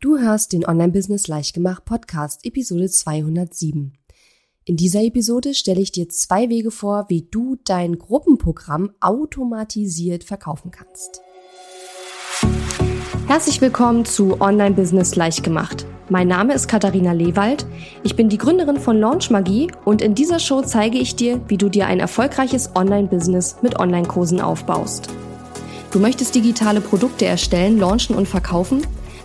Du hörst den Online-Business Leichtgemacht Podcast, Episode 207. In dieser Episode stelle ich dir zwei Wege vor, wie du dein Gruppenprogramm automatisiert verkaufen kannst. Herzlich willkommen zu Online-Business Leichtgemacht. Mein Name ist Katharina Lewald. Ich bin die Gründerin von Launch Magie und in dieser Show zeige ich dir, wie du dir ein erfolgreiches Online-Business mit Online-Kursen aufbaust. Du möchtest digitale Produkte erstellen, launchen und verkaufen?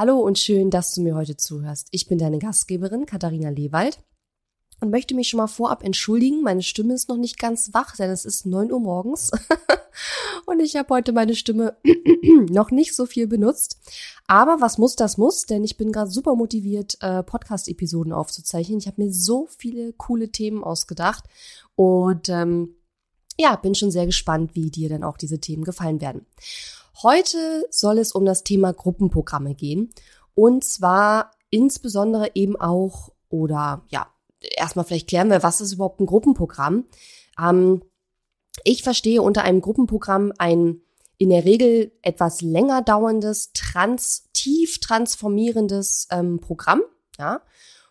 Hallo und schön, dass du mir heute zuhörst. Ich bin deine Gastgeberin Katharina Lewald und möchte mich schon mal vorab entschuldigen. Meine Stimme ist noch nicht ganz wach, denn es ist neun Uhr morgens und ich habe heute meine Stimme noch nicht so viel benutzt. Aber was muss, das muss, denn ich bin gerade super motiviert, äh, Podcast-Episoden aufzuzeichnen. Ich habe mir so viele coole Themen ausgedacht und ähm, ja, bin schon sehr gespannt, wie dir dann auch diese Themen gefallen werden. Heute soll es um das Thema Gruppenprogramme gehen. Und zwar insbesondere eben auch, oder ja, erstmal vielleicht klären wir, was ist überhaupt ein Gruppenprogramm? Ähm, ich verstehe unter einem Gruppenprogramm ein in der Regel etwas länger dauerndes, trans, tief transformierendes ähm, Programm, ja,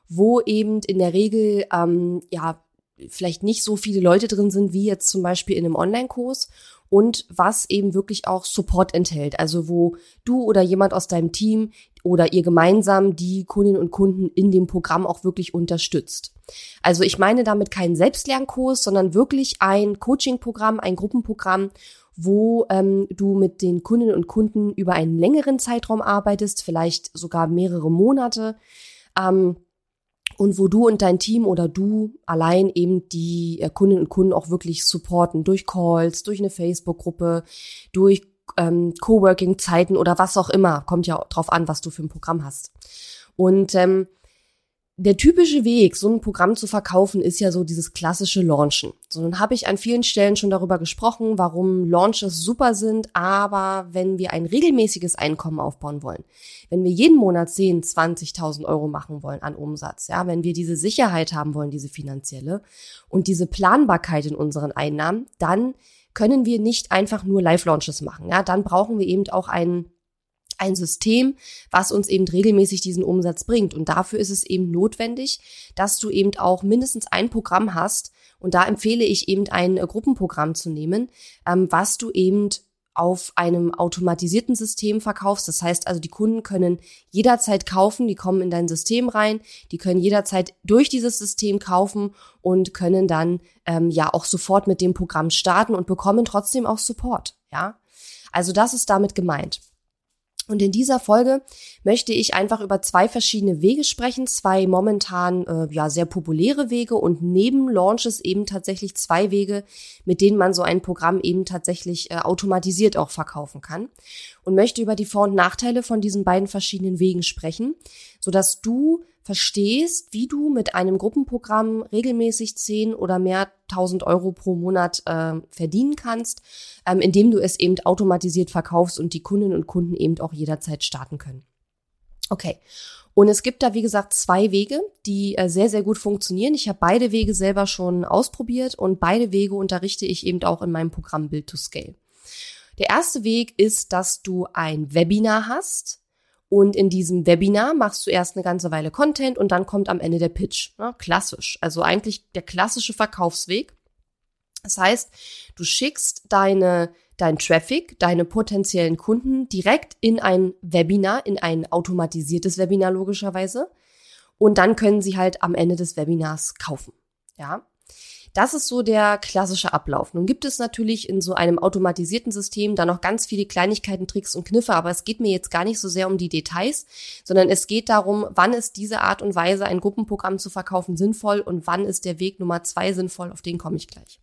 wo eben in der Regel ähm, ja vielleicht nicht so viele Leute drin sind wie jetzt zum Beispiel in einem Online-Kurs und was eben wirklich auch Support enthält. Also wo du oder jemand aus deinem Team oder ihr gemeinsam die Kundinnen und Kunden in dem Programm auch wirklich unterstützt. Also ich meine damit keinen Selbstlernkurs, sondern wirklich ein Coaching-Programm, ein Gruppenprogramm, wo ähm, du mit den Kundinnen und Kunden über einen längeren Zeitraum arbeitest, vielleicht sogar mehrere Monate. Ähm, und wo du und dein Team oder du allein eben die äh, Kundinnen und Kunden auch wirklich supporten durch Calls, durch eine Facebook-Gruppe, durch ähm, Coworking-Zeiten oder was auch immer. Kommt ja drauf an, was du für ein Programm hast. Und ähm, der typische Weg, so ein Programm zu verkaufen, ist ja so dieses klassische Launchen. So, nun habe ich an vielen Stellen schon darüber gesprochen, warum Launches super sind, aber wenn wir ein regelmäßiges Einkommen aufbauen wollen, wenn wir jeden Monat 10, 20.000 Euro machen wollen an Umsatz, ja, wenn wir diese Sicherheit haben wollen, diese finanzielle und diese Planbarkeit in unseren Einnahmen, dann können wir nicht einfach nur Live-Launches machen. Ja, dann brauchen wir eben auch einen ein System, was uns eben regelmäßig diesen Umsatz bringt. Und dafür ist es eben notwendig, dass du eben auch mindestens ein Programm hast. Und da empfehle ich eben ein äh, Gruppenprogramm zu nehmen, ähm, was du eben auf einem automatisierten System verkaufst. Das heißt also, die Kunden können jederzeit kaufen, die kommen in dein System rein, die können jederzeit durch dieses System kaufen und können dann ähm, ja auch sofort mit dem Programm starten und bekommen trotzdem auch Support. Ja, also das ist damit gemeint. Und in dieser Folge möchte ich einfach über zwei verschiedene Wege sprechen, zwei momentan äh, ja sehr populäre Wege und neben Launches eben tatsächlich zwei Wege, mit denen man so ein Programm eben tatsächlich äh, automatisiert auch verkaufen kann. Und möchte über die Vor- und Nachteile von diesen beiden verschiedenen Wegen sprechen, so dass du verstehst, wie du mit einem Gruppenprogramm regelmäßig 10 oder mehr 1000 Euro pro Monat äh, verdienen kannst, ähm, indem du es eben automatisiert verkaufst und die Kundinnen und Kunden eben auch jederzeit starten können. Okay. Und es gibt da, wie gesagt, zwei Wege, die äh, sehr, sehr gut funktionieren. Ich habe beide Wege selber schon ausprobiert und beide Wege unterrichte ich eben auch in meinem Programm Build to Scale. Der erste Weg ist, dass du ein Webinar hast, und in diesem Webinar machst du erst eine ganze Weile Content und dann kommt am Ende der Pitch. Ja, klassisch. Also eigentlich der klassische Verkaufsweg. Das heißt, du schickst deine, dein Traffic, deine potenziellen Kunden direkt in ein Webinar, in ein automatisiertes Webinar logischerweise. Und dann können sie halt am Ende des Webinars kaufen. Ja. Das ist so der klassische Ablauf. Nun gibt es natürlich in so einem automatisierten System da noch ganz viele Kleinigkeiten, Tricks und Kniffe, aber es geht mir jetzt gar nicht so sehr um die Details, sondern es geht darum, wann ist diese Art und Weise, ein Gruppenprogramm zu verkaufen, sinnvoll und wann ist der Weg Nummer zwei sinnvoll, auf den komme ich gleich.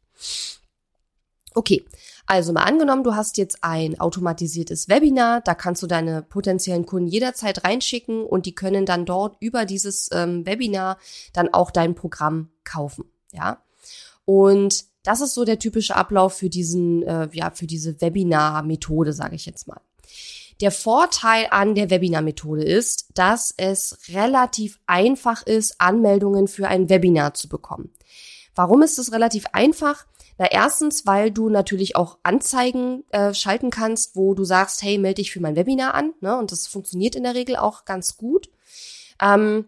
Okay, also mal angenommen, du hast jetzt ein automatisiertes Webinar, da kannst du deine potenziellen Kunden jederzeit reinschicken und die können dann dort über dieses ähm, Webinar dann auch dein Programm kaufen, ja. Und das ist so der typische Ablauf für diesen, äh, ja, für diese Webinar-Methode, sage ich jetzt mal. Der Vorteil an der Webinar-Methode ist, dass es relativ einfach ist, Anmeldungen für ein Webinar zu bekommen. Warum ist es relativ einfach? Na, erstens, weil du natürlich auch Anzeigen äh, schalten kannst, wo du sagst, hey, melde dich für mein Webinar an. Ne? Und das funktioniert in der Regel auch ganz gut. Ähm,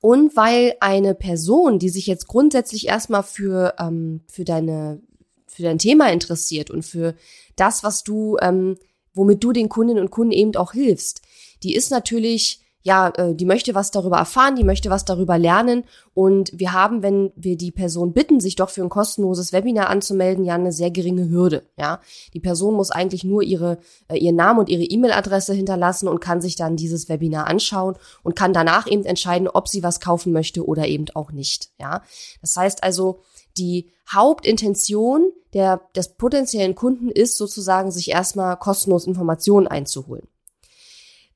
und weil eine Person, die sich jetzt grundsätzlich erstmal für, ähm, für, deine, für dein Thema interessiert und für das, was du, ähm, womit du den Kundinnen und Kunden eben auch hilfst, die ist natürlich ja, äh, die möchte was darüber erfahren, die möchte was darüber lernen. Und wir haben, wenn wir die Person bitten, sich doch für ein kostenloses Webinar anzumelden, ja eine sehr geringe Hürde. Ja, die Person muss eigentlich nur ihre äh, ihren Namen und ihre E-Mail-Adresse hinterlassen und kann sich dann dieses Webinar anschauen und kann danach eben entscheiden, ob sie was kaufen möchte oder eben auch nicht. Ja, das heißt also, die Hauptintention der, des potenziellen Kunden ist sozusagen, sich erstmal kostenlos Informationen einzuholen.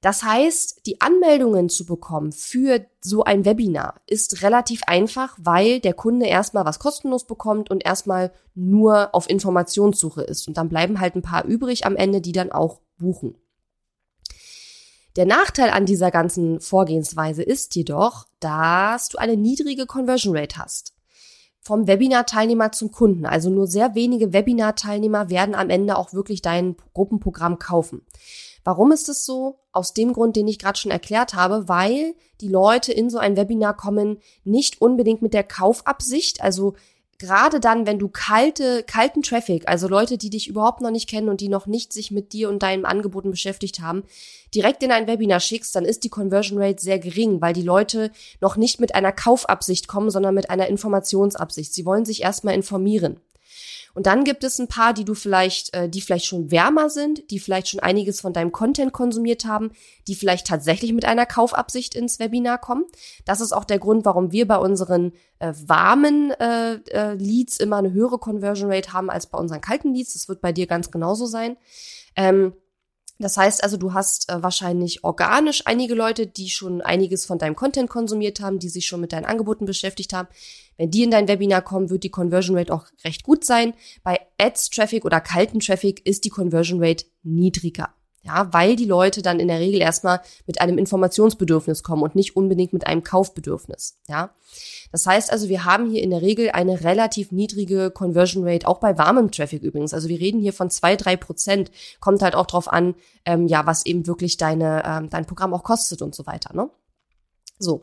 Das heißt, die Anmeldungen zu bekommen für so ein Webinar ist relativ einfach, weil der Kunde erstmal was kostenlos bekommt und erstmal nur auf Informationssuche ist. Und dann bleiben halt ein paar übrig am Ende, die dann auch buchen. Der Nachteil an dieser ganzen Vorgehensweise ist jedoch, dass du eine niedrige Conversion Rate hast. Vom Webinar-Teilnehmer zum Kunden. Also nur sehr wenige Webinar-Teilnehmer werden am Ende auch wirklich dein Gruppenprogramm kaufen. Warum ist es so? Aus dem Grund, den ich gerade schon erklärt habe, weil die Leute in so ein Webinar kommen nicht unbedingt mit der Kaufabsicht, also gerade dann, wenn du kalte, kalten Traffic, also Leute, die dich überhaupt noch nicht kennen und die noch nicht sich mit dir und deinen Angeboten beschäftigt haben, direkt in ein Webinar schickst, dann ist die Conversion Rate sehr gering, weil die Leute noch nicht mit einer Kaufabsicht kommen, sondern mit einer Informationsabsicht. Sie wollen sich erstmal informieren. Und dann gibt es ein paar, die du vielleicht, äh, die vielleicht schon wärmer sind, die vielleicht schon einiges von deinem Content konsumiert haben, die vielleicht tatsächlich mit einer Kaufabsicht ins Webinar kommen. Das ist auch der Grund, warum wir bei unseren äh, warmen äh, äh, Leads immer eine höhere Conversion Rate haben als bei unseren kalten Leads. Das wird bei dir ganz genauso sein. Ähm, das heißt also, du hast äh, wahrscheinlich organisch einige Leute, die schon einiges von deinem Content konsumiert haben, die sich schon mit deinen Angeboten beschäftigt haben. Wenn die in dein Webinar kommen, wird die Conversion Rate auch recht gut sein. Bei Ads Traffic oder kalten Traffic ist die Conversion Rate niedriger. Ja, weil die Leute dann in der Regel erstmal mit einem Informationsbedürfnis kommen und nicht unbedingt mit einem Kaufbedürfnis. Ja. Das heißt also, wir haben hier in der Regel eine relativ niedrige Conversion Rate, auch bei warmem Traffic übrigens. Also wir reden hier von zwei, drei Prozent. Kommt halt auch drauf an, ähm, ja, was eben wirklich deine, ähm, dein Programm auch kostet und so weiter, ne? So.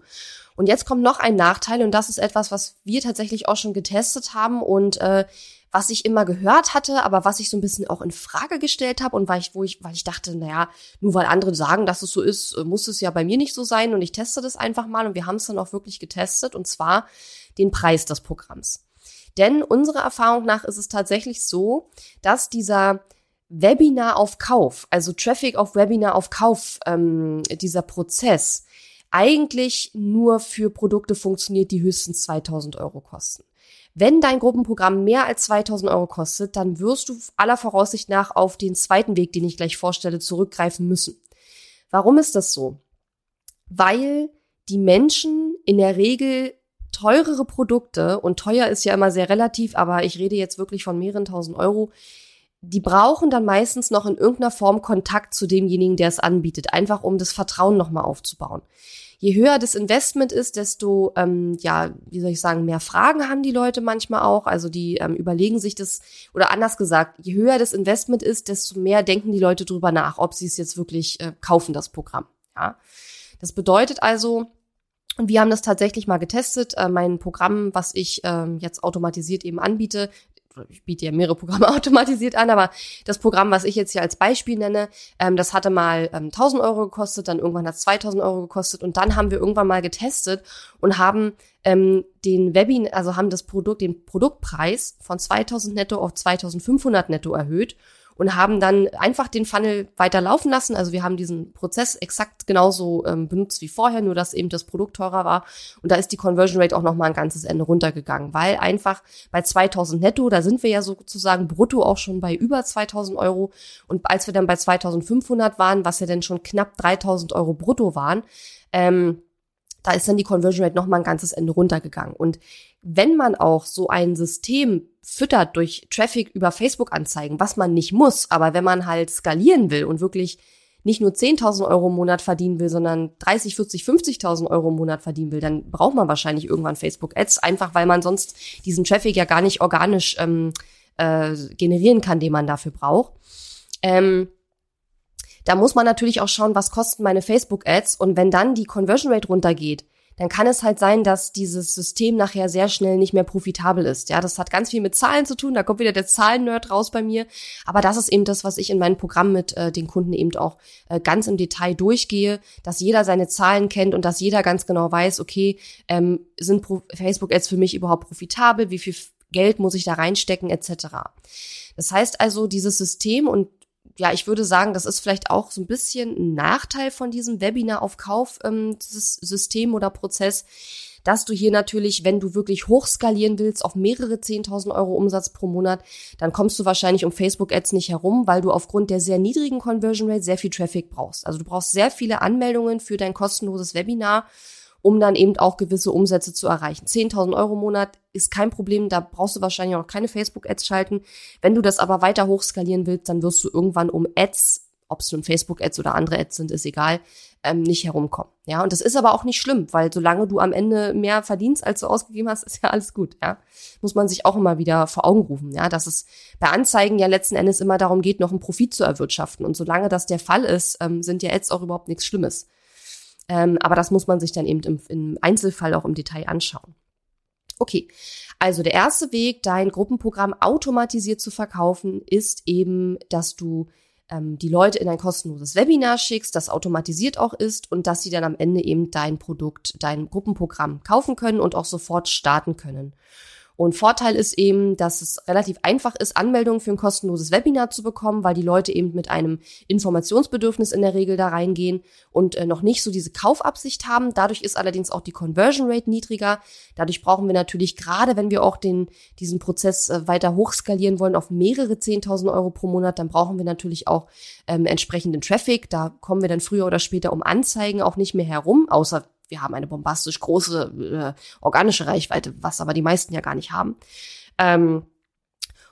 Und jetzt kommt noch ein Nachteil und das ist etwas, was wir tatsächlich auch schon getestet haben und äh, was ich immer gehört hatte, aber was ich so ein bisschen auch in Frage gestellt habe und weil ich, wo ich, weil ich dachte, naja, nur weil andere sagen, dass es so ist, äh, muss es ja bei mir nicht so sein und ich teste das einfach mal und wir haben es dann auch wirklich getestet und zwar den Preis des Programms. Denn unserer Erfahrung nach ist es tatsächlich so, dass dieser Webinar auf Kauf, also Traffic auf Webinar auf Kauf, ähm, dieser Prozess eigentlich nur für Produkte funktioniert, die höchstens 2000 Euro kosten. Wenn dein Gruppenprogramm mehr als 2000 Euro kostet, dann wirst du aller Voraussicht nach auf den zweiten Weg, den ich gleich vorstelle, zurückgreifen müssen. Warum ist das so? Weil die Menschen in der Regel teurere Produkte, und teuer ist ja immer sehr relativ, aber ich rede jetzt wirklich von mehreren tausend Euro, die brauchen dann meistens noch in irgendeiner Form Kontakt zu demjenigen, der es anbietet, einfach um das Vertrauen nochmal aufzubauen je höher das Investment ist, desto, ähm, ja, wie soll ich sagen, mehr Fragen haben die Leute manchmal auch. Also die ähm, überlegen sich das, oder anders gesagt, je höher das Investment ist, desto mehr denken die Leute drüber nach, ob sie es jetzt wirklich äh, kaufen, das Programm. Ja. Das bedeutet also, und wir haben das tatsächlich mal getestet. Äh, mein Programm, was ich ähm, jetzt automatisiert eben anbiete, ich biete ja mehrere Programme automatisiert an, aber das Programm, was ich jetzt hier als Beispiel nenne, ähm, das hatte mal ähm, 1000 Euro gekostet, dann irgendwann hat es 2000 Euro gekostet und dann haben wir irgendwann mal getestet und haben ähm, den Webinar, also haben das Produkt, den Produktpreis von 2000 netto auf 2500 netto erhöht und haben dann einfach den Funnel weiter laufen lassen. Also wir haben diesen Prozess exakt genauso ähm, benutzt wie vorher, nur dass eben das Produkt teurer war. Und da ist die Conversion Rate auch noch mal ein ganzes Ende runtergegangen, weil einfach bei 2000 netto, da sind wir ja sozusagen brutto auch schon bei über 2000 Euro. Und als wir dann bei 2500 waren, was ja dann schon knapp 3000 Euro brutto waren, ähm, da ist dann die Conversion Rate noch mal ein ganzes Ende runtergegangen. Und wenn man auch so ein System füttert durch Traffic über Facebook-Anzeigen, was man nicht muss, aber wenn man halt skalieren will und wirklich nicht nur 10.000 Euro im Monat verdienen will, sondern 30, 40, 50.000 Euro im Monat verdienen will, dann braucht man wahrscheinlich irgendwann Facebook-Ads, einfach weil man sonst diesen Traffic ja gar nicht organisch ähm, äh, generieren kann, den man dafür braucht. Ähm, da muss man natürlich auch schauen, was kosten meine Facebook-Ads und wenn dann die Conversion Rate runtergeht, dann kann es halt sein, dass dieses System nachher sehr schnell nicht mehr profitabel ist. Ja, das hat ganz viel mit Zahlen zu tun. Da kommt wieder der Zahlen-Nerd raus bei mir. Aber das ist eben das, was ich in meinem Programm mit äh, den Kunden eben auch äh, ganz im Detail durchgehe, dass jeder seine Zahlen kennt und dass jeder ganz genau weiß, okay, ähm, sind Facebook-Ads für mich überhaupt profitabel? Wie viel Geld muss ich da reinstecken, etc. Das heißt also, dieses System und ja, ich würde sagen, das ist vielleicht auch so ein bisschen ein Nachteil von diesem Webinar auf Kauf ähm, System oder Prozess, dass du hier natürlich, wenn du wirklich hochskalieren willst auf mehrere 10.000 Euro Umsatz pro Monat, dann kommst du wahrscheinlich um Facebook Ads nicht herum, weil du aufgrund der sehr niedrigen Conversion Rate sehr viel Traffic brauchst. Also du brauchst sehr viele Anmeldungen für dein kostenloses Webinar um dann eben auch gewisse Umsätze zu erreichen. 10.000 Euro im Monat ist kein Problem, da brauchst du wahrscheinlich auch keine Facebook-Ads schalten. Wenn du das aber weiter hochskalieren willst, dann wirst du irgendwann um Ads, ob es nun Facebook-Ads oder andere Ads sind, ist egal, ähm, nicht herumkommen. Ja, und das ist aber auch nicht schlimm, weil solange du am Ende mehr verdienst, als du ausgegeben hast, ist ja alles gut. Ja, muss man sich auch immer wieder vor Augen rufen. Ja, dass es bei Anzeigen ja letzten Endes immer darum geht, noch einen Profit zu erwirtschaften. Und solange das der Fall ist, ähm, sind ja Ads auch überhaupt nichts Schlimmes. Ähm, aber das muss man sich dann eben im, im Einzelfall auch im Detail anschauen. Okay, also der erste Weg, dein Gruppenprogramm automatisiert zu verkaufen, ist eben, dass du ähm, die Leute in ein kostenloses Webinar schickst, das automatisiert auch ist und dass sie dann am Ende eben dein Produkt, dein Gruppenprogramm kaufen können und auch sofort starten können. Und Vorteil ist eben, dass es relativ einfach ist, Anmeldungen für ein kostenloses Webinar zu bekommen, weil die Leute eben mit einem Informationsbedürfnis in der Regel da reingehen und äh, noch nicht so diese Kaufabsicht haben. Dadurch ist allerdings auch die Conversion Rate niedriger. Dadurch brauchen wir natürlich gerade, wenn wir auch den, diesen Prozess äh, weiter hochskalieren wollen auf mehrere 10.000 Euro pro Monat, dann brauchen wir natürlich auch ähm, entsprechenden Traffic. Da kommen wir dann früher oder später um Anzeigen auch nicht mehr herum, außer wir haben eine bombastisch große äh, organische Reichweite, was aber die meisten ja gar nicht haben. Ähm,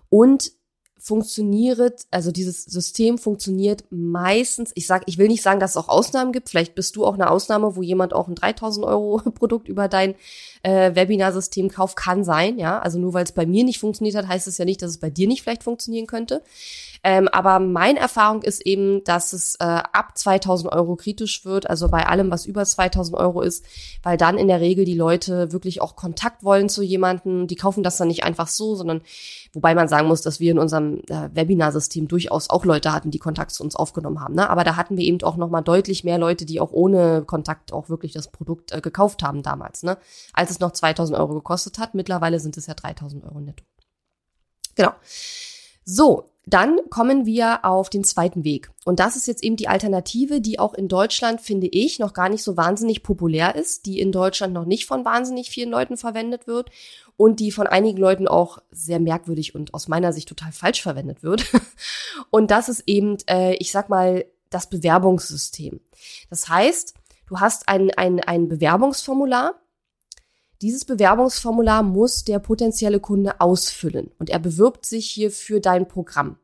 und funktioniert, also dieses System funktioniert meistens, ich sag, ich will nicht sagen, dass es auch Ausnahmen gibt, vielleicht bist du auch eine Ausnahme, wo jemand auch ein 3000 Euro Produkt über dein äh, Webinar-System kauft, kann sein, ja, also nur weil es bei mir nicht funktioniert hat, heißt es ja nicht, dass es bei dir nicht vielleicht funktionieren könnte. Ähm, aber meine Erfahrung ist eben, dass es äh, ab 2000 Euro kritisch wird, also bei allem, was über 2000 Euro ist, weil dann in der Regel die Leute wirklich auch Kontakt wollen zu jemandem. Die kaufen das dann nicht einfach so, sondern wobei man sagen muss, dass wir in unserem äh, Webinarsystem durchaus auch Leute hatten, die Kontakt zu uns aufgenommen haben. Ne? Aber da hatten wir eben auch noch mal deutlich mehr Leute, die auch ohne Kontakt auch wirklich das Produkt äh, gekauft haben damals, ne? als es noch 2000 Euro gekostet hat. Mittlerweile sind es ja 3000 Euro netto. Genau. So, dann kommen wir auf den zweiten Weg. Und das ist jetzt eben die Alternative, die auch in Deutschland, finde ich, noch gar nicht so wahnsinnig populär ist, die in Deutschland noch nicht von wahnsinnig vielen Leuten verwendet wird und die von einigen Leuten auch sehr merkwürdig und aus meiner Sicht total falsch verwendet wird. Und das ist eben, äh, ich sag mal, das Bewerbungssystem. Das heißt, du hast ein, ein, ein Bewerbungsformular, dieses Bewerbungsformular muss der potenzielle Kunde ausfüllen und er bewirbt sich hier für dein Programm.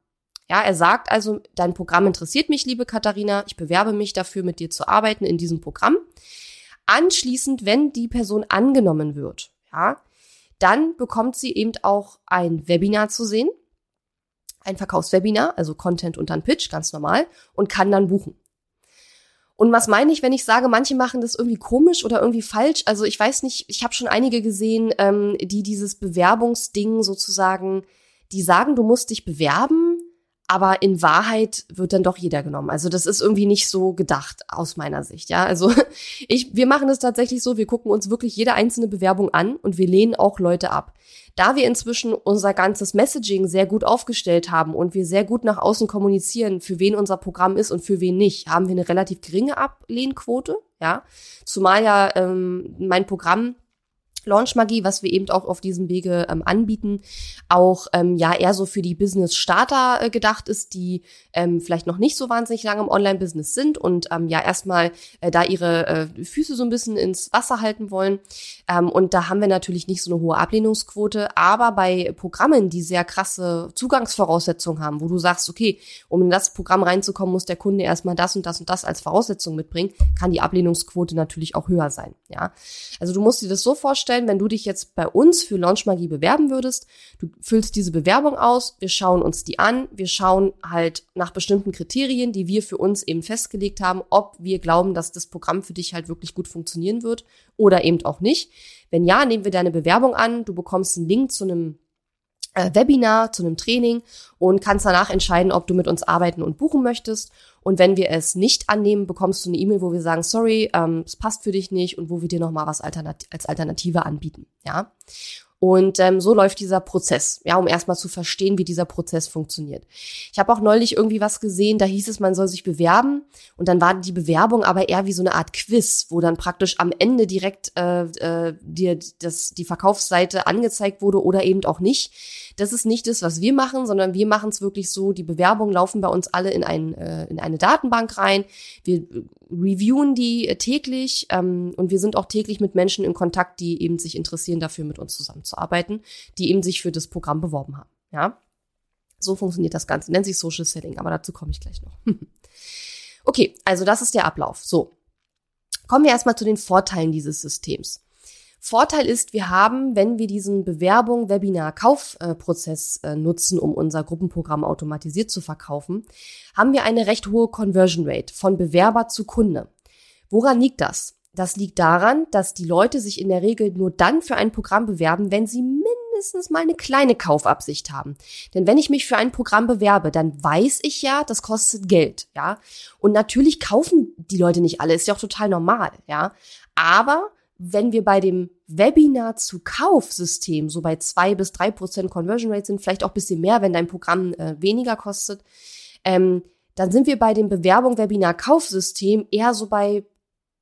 Ja, er sagt also, dein Programm interessiert mich, liebe Katharina, ich bewerbe mich dafür, mit dir zu arbeiten in diesem Programm. Anschließend, wenn die Person angenommen wird, ja, dann bekommt sie eben auch ein Webinar zu sehen, ein Verkaufswebinar, also Content und dann Pitch, ganz normal, und kann dann buchen. Und was meine ich, wenn ich sage, manche machen das irgendwie komisch oder irgendwie falsch? Also ich weiß nicht, ich habe schon einige gesehen, ähm, die dieses Bewerbungsding sozusagen, die sagen, du musst dich bewerben, aber in Wahrheit wird dann doch jeder genommen. Also das ist irgendwie nicht so gedacht aus meiner Sicht, ja. Also ich, wir machen es tatsächlich so, wir gucken uns wirklich jede einzelne Bewerbung an und wir lehnen auch Leute ab. Da wir inzwischen unser ganzes Messaging sehr gut aufgestellt haben und wir sehr gut nach außen kommunizieren, für wen unser Programm ist und für wen nicht, haben wir eine relativ geringe Ablehnquote, ja. Zumal ja ähm, mein Programm Launchmagie, was wir eben auch auf diesem Wege ähm, anbieten, auch ähm, ja eher so für die Business-Starter äh, gedacht ist, die ähm, vielleicht noch nicht so wahnsinnig lange im Online-Business sind und ähm, ja erstmal äh, da ihre äh, Füße so ein bisschen ins Wasser halten wollen. Ähm, und da haben wir natürlich nicht so eine hohe Ablehnungsquote, aber bei Programmen, die sehr krasse Zugangsvoraussetzungen haben, wo du sagst, okay, um in das Programm reinzukommen, muss der Kunde erstmal das und das und das als Voraussetzung mitbringen, kann die Ablehnungsquote natürlich auch höher sein. Ja, also du musst dir das so vorstellen, vorstellen, wenn du dich jetzt bei uns für Launchmagie bewerben würdest, du füllst diese Bewerbung aus, wir schauen uns die an, wir schauen halt nach bestimmten Kriterien, die wir für uns eben festgelegt haben, ob wir glauben, dass das Programm für dich halt wirklich gut funktionieren wird oder eben auch nicht. Wenn ja, nehmen wir deine Bewerbung an, du bekommst einen Link zu einem Webinar, zu einem Training und kannst danach entscheiden, ob du mit uns arbeiten und buchen möchtest. Und wenn wir es nicht annehmen, bekommst du eine E-Mail, wo wir sagen, sorry, ähm, es passt für dich nicht und wo wir dir nochmal was Alternat als Alternative anbieten. Ja. Und ähm, so läuft dieser Prozess, ja, um erstmal zu verstehen, wie dieser Prozess funktioniert. Ich habe auch neulich irgendwie was gesehen, da hieß es, man soll sich bewerben und dann war die Bewerbung aber eher wie so eine Art Quiz, wo dann praktisch am Ende direkt äh, äh, dir das, die Verkaufsseite angezeigt wurde oder eben auch nicht. Das ist nicht das, was wir machen, sondern wir machen es wirklich so, die Bewerbungen laufen bei uns alle in, ein, äh, in eine Datenbank rein. Wir reviewen die äh, täglich ähm, und wir sind auch täglich mit Menschen in Kontakt, die eben sich interessieren dafür, mit uns zusammenzuarbeiten, die eben sich für das Programm beworben haben. Ja, so funktioniert das Ganze. Nennt sich Social Selling, aber dazu komme ich gleich noch. okay, also das ist der Ablauf. So. Kommen wir erstmal zu den Vorteilen dieses Systems. Vorteil ist, wir haben, wenn wir diesen Bewerbung, Webinar, Kaufprozess äh, nutzen, um unser Gruppenprogramm automatisiert zu verkaufen, haben wir eine recht hohe Conversion Rate von Bewerber zu Kunde. Woran liegt das? Das liegt daran, dass die Leute sich in der Regel nur dann für ein Programm bewerben, wenn sie mindestens mal eine kleine Kaufabsicht haben. Denn wenn ich mich für ein Programm bewerbe, dann weiß ich ja, das kostet Geld, ja. Und natürlich kaufen die Leute nicht alle, ist ja auch total normal, ja. Aber wenn wir bei dem Webinar zu Kaufsystem so bei zwei bis drei Prozent Conversion Rate sind, vielleicht auch bisschen mehr, wenn dein Programm äh, weniger kostet, ähm, dann sind wir bei dem Bewerbung Webinar Kaufsystem eher so bei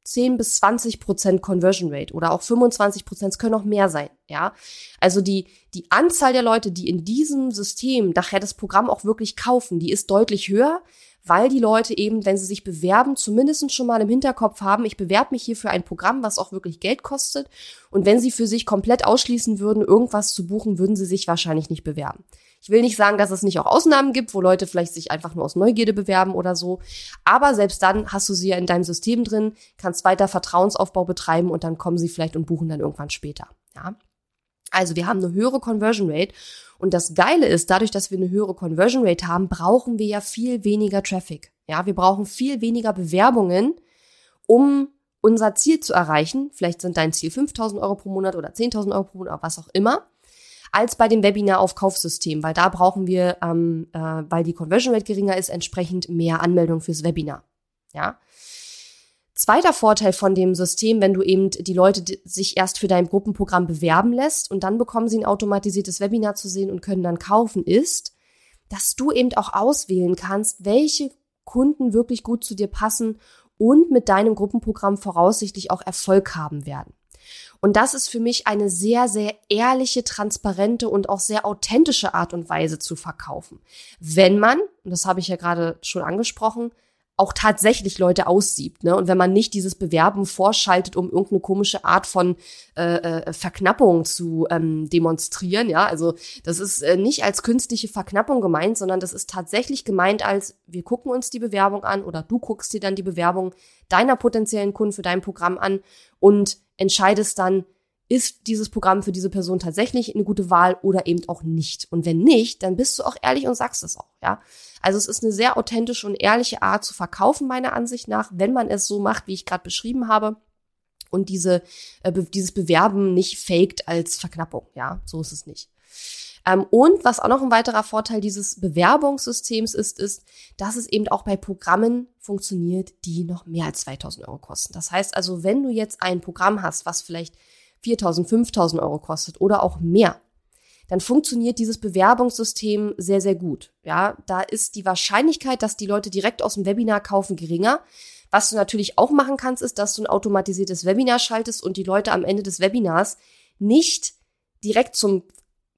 10 bis 20 Prozent Conversion Rate oder auch 25 Prozent, es können auch mehr sein, ja. Also die, die Anzahl der Leute, die in diesem System nachher das Programm auch wirklich kaufen, die ist deutlich höher, weil die Leute eben, wenn sie sich bewerben, zumindest schon mal im Hinterkopf haben, ich bewerbe mich hier für ein Programm, was auch wirklich Geld kostet. Und wenn sie für sich komplett ausschließen würden, irgendwas zu buchen, würden sie sich wahrscheinlich nicht bewerben. Ich will nicht sagen, dass es nicht auch Ausnahmen gibt, wo Leute vielleicht sich einfach nur aus Neugierde bewerben oder so. Aber selbst dann hast du sie ja in deinem System drin, kannst weiter Vertrauensaufbau betreiben und dann kommen sie vielleicht und buchen dann irgendwann später. Ja. Also wir haben eine höhere Conversion Rate und das Geile ist, dadurch, dass wir eine höhere Conversion Rate haben, brauchen wir ja viel weniger Traffic. Ja, wir brauchen viel weniger Bewerbungen, um unser Ziel zu erreichen. Vielleicht sind dein Ziel 5000 Euro pro Monat oder 10.000 Euro pro Monat, was auch immer, als bei dem Webinar-Aufkaufsystem, weil da brauchen wir, ähm, äh, weil die Conversion Rate geringer ist, entsprechend mehr Anmeldungen fürs Webinar. Ja. Zweiter Vorteil von dem System, wenn du eben die Leute sich erst für dein Gruppenprogramm bewerben lässt und dann bekommen sie ein automatisiertes Webinar zu sehen und können dann kaufen, ist, dass du eben auch auswählen kannst, welche Kunden wirklich gut zu dir passen und mit deinem Gruppenprogramm voraussichtlich auch Erfolg haben werden. Und das ist für mich eine sehr, sehr ehrliche, transparente und auch sehr authentische Art und Weise zu verkaufen. Wenn man, und das habe ich ja gerade schon angesprochen, auch tatsächlich Leute aussiebt. Ne? Und wenn man nicht dieses Bewerben vorschaltet, um irgendeine komische Art von äh, äh, Verknappung zu ähm, demonstrieren, ja, also das ist äh, nicht als künstliche Verknappung gemeint, sondern das ist tatsächlich gemeint als, wir gucken uns die Bewerbung an oder du guckst dir dann die Bewerbung deiner potenziellen Kunden für dein Programm an und entscheidest dann, ist dieses Programm für diese Person tatsächlich eine gute Wahl oder eben auch nicht. Und wenn nicht, dann bist du auch ehrlich und sagst es auch, ja. Also es ist eine sehr authentische und ehrliche Art zu verkaufen, meiner Ansicht nach, wenn man es so macht, wie ich gerade beschrieben habe. Und diese, äh, dieses Bewerben nicht faked als Verknappung, ja. So ist es nicht. Ähm, und was auch noch ein weiterer Vorteil dieses Bewerbungssystems ist, ist, dass es eben auch bei Programmen funktioniert, die noch mehr als 2000 Euro kosten. Das heißt also, wenn du jetzt ein Programm hast, was vielleicht 4000, 5000 Euro kostet oder auch mehr, dann funktioniert dieses Bewerbungssystem sehr, sehr gut. Ja, da ist die Wahrscheinlichkeit, dass die Leute direkt aus dem Webinar kaufen, geringer. Was du natürlich auch machen kannst, ist, dass du ein automatisiertes Webinar schaltest und die Leute am Ende des Webinars nicht direkt zum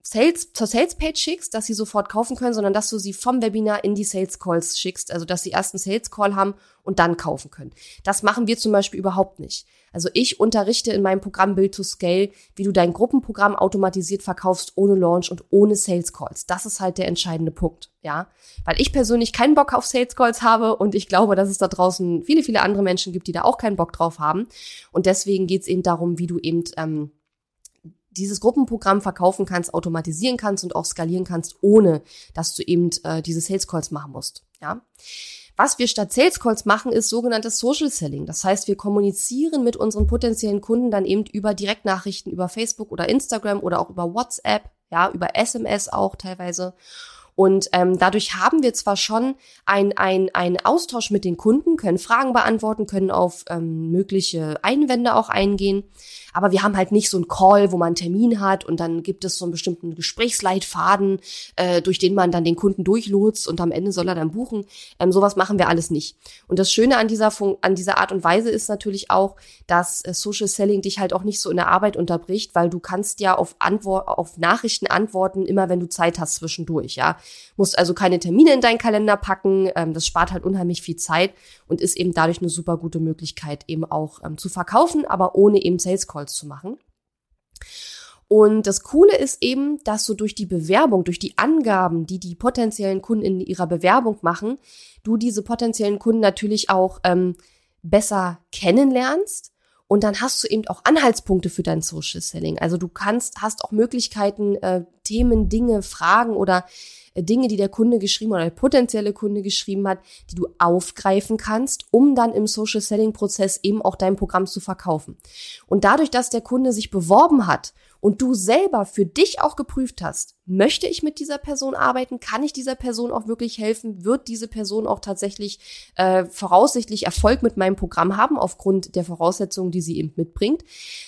Sales, zur Sales Page schickst, dass sie sofort kaufen können, sondern dass du sie vom Webinar in die Sales Calls schickst, also dass sie erst einen Sales Call haben und dann kaufen können. Das machen wir zum Beispiel überhaupt nicht. Also ich unterrichte in meinem Programm Build to Scale, wie du dein Gruppenprogramm automatisiert verkaufst ohne Launch und ohne Sales Calls. Das ist halt der entscheidende Punkt, ja. Weil ich persönlich keinen Bock auf Sales Calls habe und ich glaube, dass es da draußen viele, viele andere Menschen gibt, die da auch keinen Bock drauf haben. Und deswegen geht es eben darum, wie du eben ähm, dieses Gruppenprogramm verkaufen kannst, automatisieren kannst und auch skalieren kannst, ohne dass du eben äh, diese Sales Calls machen musst. Ja. Was wir statt Sales Calls machen, ist sogenanntes Social Selling. Das heißt, wir kommunizieren mit unseren potenziellen Kunden dann eben über Direktnachrichten über Facebook oder Instagram oder auch über WhatsApp, ja, über SMS auch teilweise. Und ähm, dadurch haben wir zwar schon ein, ein, ein Austausch mit den Kunden, können Fragen beantworten, können auf ähm, mögliche Einwände auch eingehen, aber wir haben halt nicht so einen Call, wo man einen Termin hat und dann gibt es so einen bestimmten Gesprächsleitfaden, äh, durch den man dann den Kunden durchlotst und am Ende soll er dann buchen. Ähm, sowas machen wir alles nicht. Und das Schöne an dieser, Fun an dieser Art und Weise ist natürlich auch, dass äh, Social Selling dich halt auch nicht so in der Arbeit unterbricht, weil du kannst ja auf, Antwort, auf Nachrichten antworten, immer wenn du Zeit hast zwischendurch, ja. Musst also keine Termine in deinen Kalender packen, ähm, das spart halt unheimlich viel Zeit und ist eben dadurch eine super gute Möglichkeit, eben auch ähm, zu verkaufen, aber ohne eben Sales Calls zu machen. Und das Coole ist eben, dass du durch die Bewerbung, durch die Angaben, die die potenziellen Kunden in ihrer Bewerbung machen, du diese potenziellen Kunden natürlich auch ähm, besser kennenlernst. Und dann hast du eben auch Anhaltspunkte für dein Social Selling. Also du kannst, hast auch Möglichkeiten, äh, Themen, Dinge, Fragen oder Dinge, die der Kunde geschrieben oder der potenzielle Kunde geschrieben hat, die du aufgreifen kannst, um dann im Social Selling Prozess eben auch dein Programm zu verkaufen. Und dadurch, dass der Kunde sich beworben hat und du selber für dich auch geprüft hast, möchte ich mit dieser Person arbeiten, kann ich dieser Person auch wirklich helfen, wird diese Person auch tatsächlich äh, voraussichtlich Erfolg mit meinem Programm haben aufgrund der Voraussetzungen, die sie eben mitbringt.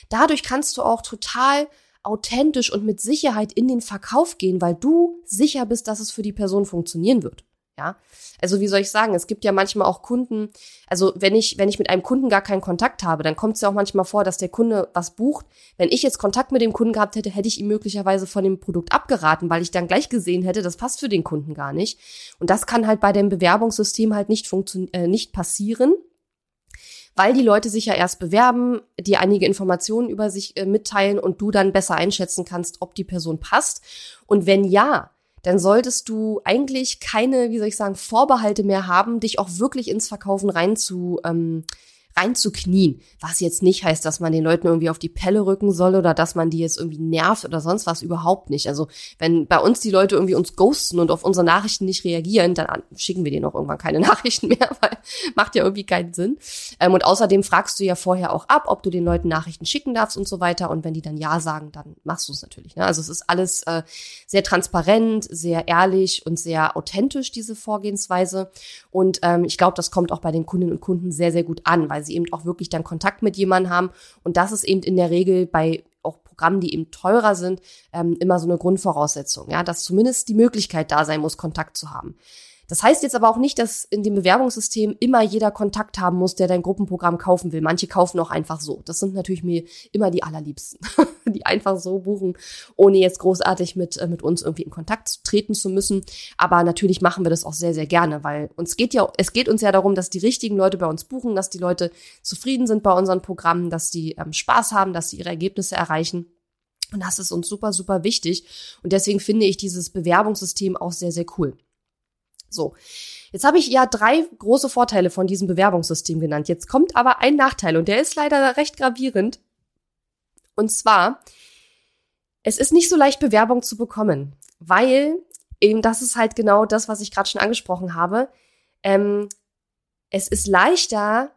Dadurch kannst du auch total authentisch und mit Sicherheit in den Verkauf gehen, weil du sicher bist, dass es für die Person funktionieren wird. Ja, also wie soll ich sagen? Es gibt ja manchmal auch Kunden, also wenn ich, wenn ich mit einem Kunden gar keinen Kontakt habe, dann kommt es ja auch manchmal vor, dass der Kunde was bucht. Wenn ich jetzt Kontakt mit dem Kunden gehabt hätte, hätte ich ihm möglicherweise von dem Produkt abgeraten, weil ich dann gleich gesehen hätte, das passt für den Kunden gar nicht. Und das kann halt bei dem Bewerbungssystem halt nicht funktionieren, äh, nicht passieren, weil die Leute sich ja erst bewerben, die einige Informationen über sich äh, mitteilen und du dann besser einschätzen kannst, ob die Person passt. Und wenn ja, dann solltest du eigentlich keine, wie soll ich sagen, Vorbehalte mehr haben, dich auch wirklich ins Verkaufen rein zu, ähm, reinzuknien. Was jetzt nicht heißt, dass man den Leuten irgendwie auf die Pelle rücken soll oder dass man die jetzt irgendwie nervt oder sonst was überhaupt nicht. Also wenn bei uns die Leute irgendwie uns ghosten und auf unsere Nachrichten nicht reagieren, dann schicken wir denen auch irgendwann keine Nachrichten mehr, weil macht ja irgendwie keinen Sinn. Ähm, und außerdem fragst du ja vorher auch ab, ob du den Leuten Nachrichten schicken darfst und so weiter. Und wenn die dann ja sagen, dann machst du es natürlich. Ne? Also es ist alles äh, sehr transparent, sehr ehrlich und sehr authentisch, diese Vorgehensweise. Und ähm, ich glaube, das kommt auch bei den Kundinnen und Kunden sehr, sehr gut an, weil sie eben auch wirklich dann Kontakt mit jemandem haben. Und das ist eben in der Regel bei auch Programmen, die eben teurer sind, ähm, immer so eine Grundvoraussetzung, ja, dass zumindest die Möglichkeit da sein muss, Kontakt zu haben. Das heißt jetzt aber auch nicht, dass in dem Bewerbungssystem immer jeder Kontakt haben muss, der dein Gruppenprogramm kaufen will. Manche kaufen auch einfach so. Das sind natürlich mir immer die allerliebsten, die einfach so buchen, ohne jetzt großartig mit, äh, mit uns irgendwie in Kontakt treten zu müssen. Aber natürlich machen wir das auch sehr, sehr gerne, weil uns geht ja, es geht uns ja darum, dass die richtigen Leute bei uns buchen, dass die Leute zufrieden sind bei unseren Programmen, dass die ähm, Spaß haben, dass sie ihre Ergebnisse erreichen. Und das ist uns super, super wichtig. Und deswegen finde ich dieses Bewerbungssystem auch sehr, sehr cool. So. Jetzt habe ich ja drei große Vorteile von diesem Bewerbungssystem genannt. Jetzt kommt aber ein Nachteil und der ist leider recht gravierend. Und zwar, es ist nicht so leicht, Bewerbung zu bekommen, weil eben das ist halt genau das, was ich gerade schon angesprochen habe. Ähm, es ist leichter,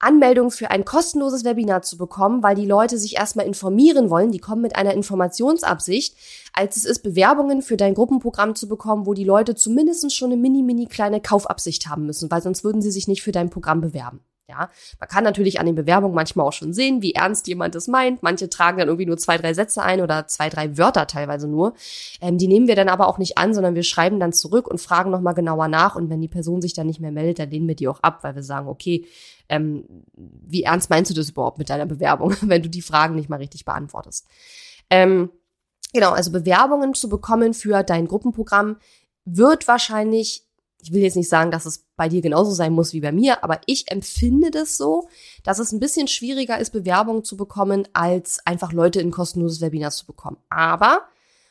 Anmeldung für ein kostenloses Webinar zu bekommen, weil die Leute sich erstmal informieren wollen, die kommen mit einer Informationsabsicht, als es ist, Bewerbungen für dein Gruppenprogramm zu bekommen, wo die Leute zumindest schon eine mini, mini kleine Kaufabsicht haben müssen, weil sonst würden sie sich nicht für dein Programm bewerben. Ja, man kann natürlich an den Bewerbungen manchmal auch schon sehen, wie ernst jemand es meint. Manche tragen dann irgendwie nur zwei, drei Sätze ein oder zwei, drei Wörter teilweise nur. Ähm, die nehmen wir dann aber auch nicht an, sondern wir schreiben dann zurück und fragen nochmal genauer nach. Und wenn die Person sich dann nicht mehr meldet, dann lehnen wir die auch ab, weil wir sagen, okay, ähm, wie ernst meinst du das überhaupt mit deiner Bewerbung, wenn du die Fragen nicht mal richtig beantwortest? Ähm, genau, also Bewerbungen zu bekommen für dein Gruppenprogramm wird wahrscheinlich ich will jetzt nicht sagen, dass es bei dir genauso sein muss wie bei mir, aber ich empfinde das so, dass es ein bisschen schwieriger ist, Bewerbungen zu bekommen, als einfach Leute in kostenloses Webinar zu bekommen. Aber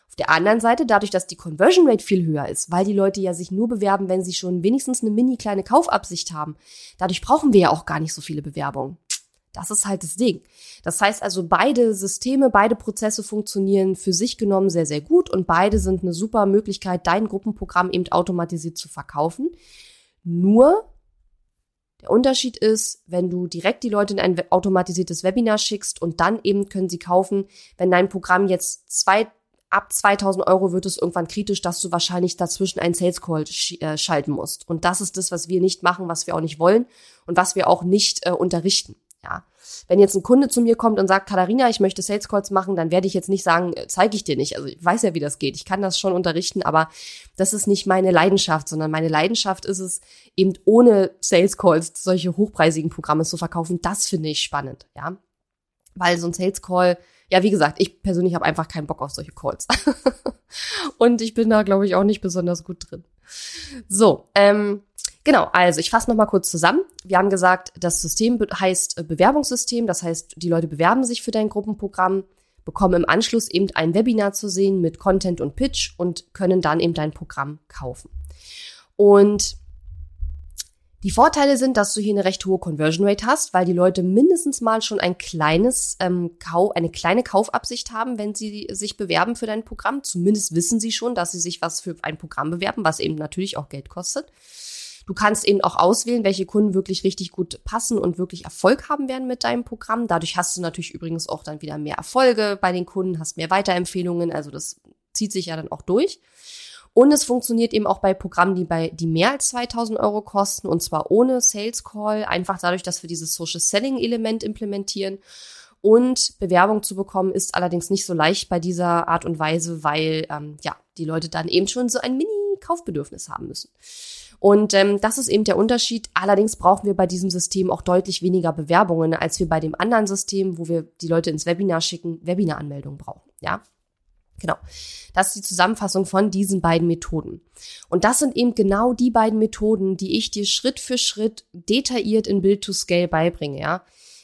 auf der anderen Seite, dadurch, dass die Conversion Rate viel höher ist, weil die Leute ja sich nur bewerben, wenn sie schon wenigstens eine mini kleine Kaufabsicht haben, dadurch brauchen wir ja auch gar nicht so viele Bewerbungen. Das ist halt das Ding. Das heißt also, beide Systeme, beide Prozesse funktionieren für sich genommen sehr, sehr gut und beide sind eine super Möglichkeit, dein Gruppenprogramm eben automatisiert zu verkaufen. Nur der Unterschied ist, wenn du direkt die Leute in ein automatisiertes Webinar schickst und dann eben können sie kaufen, wenn dein Programm jetzt zwei, ab 2000 Euro wird es irgendwann kritisch, dass du wahrscheinlich dazwischen einen Sales Call sch äh, schalten musst. Und das ist das, was wir nicht machen, was wir auch nicht wollen und was wir auch nicht äh, unterrichten. Ja. Wenn jetzt ein Kunde zu mir kommt und sagt, Katharina, ich möchte Sales Calls machen, dann werde ich jetzt nicht sagen, äh, zeige ich dir nicht. Also ich weiß ja, wie das geht. Ich kann das schon unterrichten, aber das ist nicht meine Leidenschaft, sondern meine Leidenschaft ist es, eben ohne Sales Calls solche hochpreisigen Programme zu verkaufen. Das finde ich spannend, ja. Weil so ein Sales Call, ja, wie gesagt, ich persönlich habe einfach keinen Bock auf solche Calls. und ich bin da, glaube ich, auch nicht besonders gut drin. So, ähm, Genau, also ich fasse nochmal kurz zusammen. Wir haben gesagt, das System heißt äh, Bewerbungssystem, das heißt, die Leute bewerben sich für dein Gruppenprogramm, bekommen im Anschluss eben ein Webinar zu sehen mit Content und Pitch und können dann eben dein Programm kaufen. Und die Vorteile sind, dass du hier eine recht hohe Conversion Rate hast, weil die Leute mindestens mal schon ein kleines ähm, Kau eine kleine Kaufabsicht haben, wenn sie sich bewerben für dein Programm. Zumindest wissen sie schon, dass sie sich was für ein Programm bewerben, was eben natürlich auch Geld kostet. Du kannst eben auch auswählen, welche Kunden wirklich richtig gut passen und wirklich Erfolg haben werden mit deinem Programm. Dadurch hast du natürlich übrigens auch dann wieder mehr Erfolge bei den Kunden, hast mehr Weiterempfehlungen. Also das zieht sich ja dann auch durch. Und es funktioniert eben auch bei Programmen, die bei, die mehr als 2000 Euro kosten und zwar ohne Sales Call, einfach dadurch, dass wir dieses Social Selling Element implementieren. Und Bewerbung zu bekommen ist allerdings nicht so leicht bei dieser Art und Weise, weil ähm, ja die Leute dann eben schon so ein Mini-Kaufbedürfnis haben müssen. Und ähm, das ist eben der Unterschied. Allerdings brauchen wir bei diesem System auch deutlich weniger Bewerbungen, als wir bei dem anderen System, wo wir die Leute ins Webinar schicken, Webinaranmeldungen brauchen. Ja. Genau. Das ist die Zusammenfassung von diesen beiden Methoden. Und das sind eben genau die beiden Methoden, die ich dir Schritt für Schritt detailliert in Build to Scale beibringe, ja.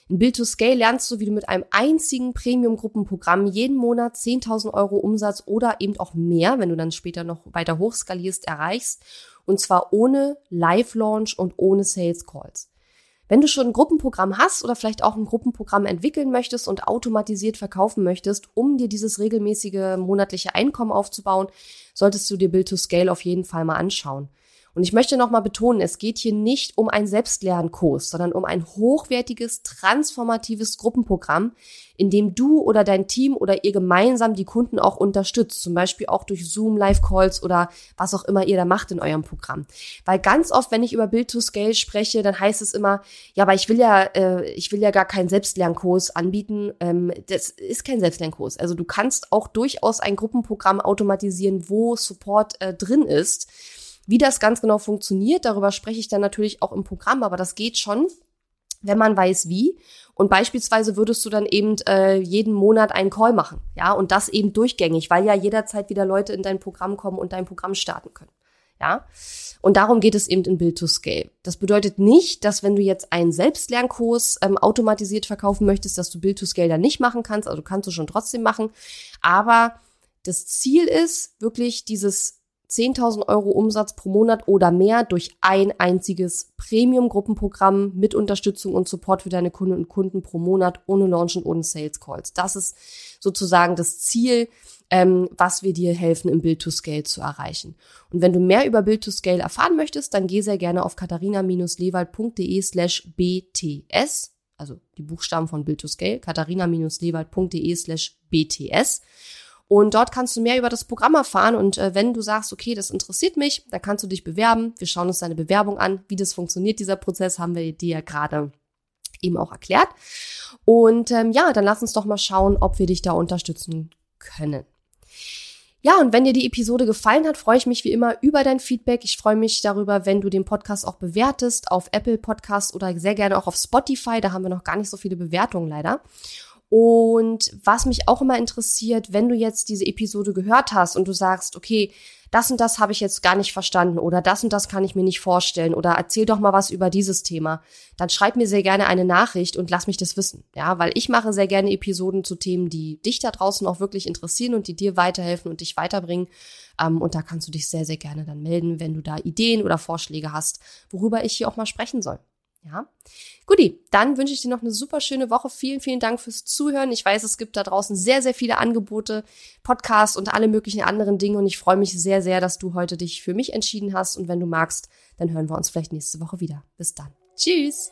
In Build to Scale lernst du, wie du mit einem einzigen Premium-Gruppenprogramm jeden Monat 10.000 Euro Umsatz oder eben auch mehr, wenn du dann später noch weiter hochskalierst, erreichst und zwar ohne Live-Launch und ohne Sales Calls. Wenn du schon ein Gruppenprogramm hast oder vielleicht auch ein Gruppenprogramm entwickeln möchtest und automatisiert verkaufen möchtest, um dir dieses regelmäßige monatliche Einkommen aufzubauen, solltest du dir Build to Scale auf jeden Fall mal anschauen. Und ich möchte nochmal betonen, es geht hier nicht um einen Selbstlernkurs, sondern um ein hochwertiges, transformatives Gruppenprogramm, in dem du oder dein Team oder ihr gemeinsam die Kunden auch unterstützt, zum Beispiel auch durch Zoom, Live-Calls oder was auch immer ihr da macht in eurem Programm. Weil ganz oft, wenn ich über Build to Scale spreche, dann heißt es immer, ja, aber ich will ja, äh, ich will ja gar keinen Selbstlernkurs anbieten. Ähm, das ist kein Selbstlernkurs. Also du kannst auch durchaus ein Gruppenprogramm automatisieren, wo Support äh, drin ist wie das ganz genau funktioniert, darüber spreche ich dann natürlich auch im Programm, aber das geht schon, wenn man weiß wie. Und beispielsweise würdest du dann eben äh, jeden Monat einen Call machen, ja, und das eben durchgängig, weil ja jederzeit wieder Leute in dein Programm kommen und dein Programm starten können. Ja, und darum geht es eben in Build to Scale. Das bedeutet nicht, dass wenn du jetzt einen Selbstlernkurs ähm, automatisiert verkaufen möchtest, dass du Build to Scale dann nicht machen kannst. Also kannst du schon trotzdem machen. Aber das Ziel ist wirklich dieses 10.000 Euro Umsatz pro Monat oder mehr durch ein einziges Premium-Gruppenprogramm mit Unterstützung und Support für deine Kunden und Kunden pro Monat ohne Launch und ohne Sales Calls. Das ist sozusagen das Ziel, ähm, was wir dir helfen, im Build to Scale zu erreichen. Und wenn du mehr über Build to Scale erfahren möchtest, dann geh sehr gerne auf katharina-lewald.de slash bts, also die Buchstaben von Build to Scale, katharina-lewald.de slash bts. Und dort kannst du mehr über das Programm erfahren. Und äh, wenn du sagst, okay, das interessiert mich, dann kannst du dich bewerben. Wir schauen uns deine Bewerbung an. Wie das funktioniert, dieser Prozess, haben wir dir ja gerade eben auch erklärt. Und ähm, ja, dann lass uns doch mal schauen, ob wir dich da unterstützen können. Ja, und wenn dir die Episode gefallen hat, freue ich mich wie immer über dein Feedback. Ich freue mich darüber, wenn du den Podcast auch bewertest auf Apple Podcast oder sehr gerne auch auf Spotify. Da haben wir noch gar nicht so viele Bewertungen leider. Und was mich auch immer interessiert, wenn du jetzt diese Episode gehört hast und du sagst, okay, das und das habe ich jetzt gar nicht verstanden oder das und das kann ich mir nicht vorstellen oder erzähl doch mal was über dieses Thema, dann schreib mir sehr gerne eine Nachricht und lass mich das wissen. Ja, weil ich mache sehr gerne Episoden zu Themen, die dich da draußen auch wirklich interessieren und die dir weiterhelfen und dich weiterbringen. Ähm, und da kannst du dich sehr, sehr gerne dann melden, wenn du da Ideen oder Vorschläge hast, worüber ich hier auch mal sprechen soll. Ja. Guti, dann wünsche ich dir noch eine super schöne Woche. Vielen, vielen Dank fürs Zuhören. Ich weiß, es gibt da draußen sehr, sehr viele Angebote, Podcasts und alle möglichen anderen Dinge. Und ich freue mich sehr, sehr, dass du heute dich für mich entschieden hast. Und wenn du magst, dann hören wir uns vielleicht nächste Woche wieder. Bis dann. Tschüss.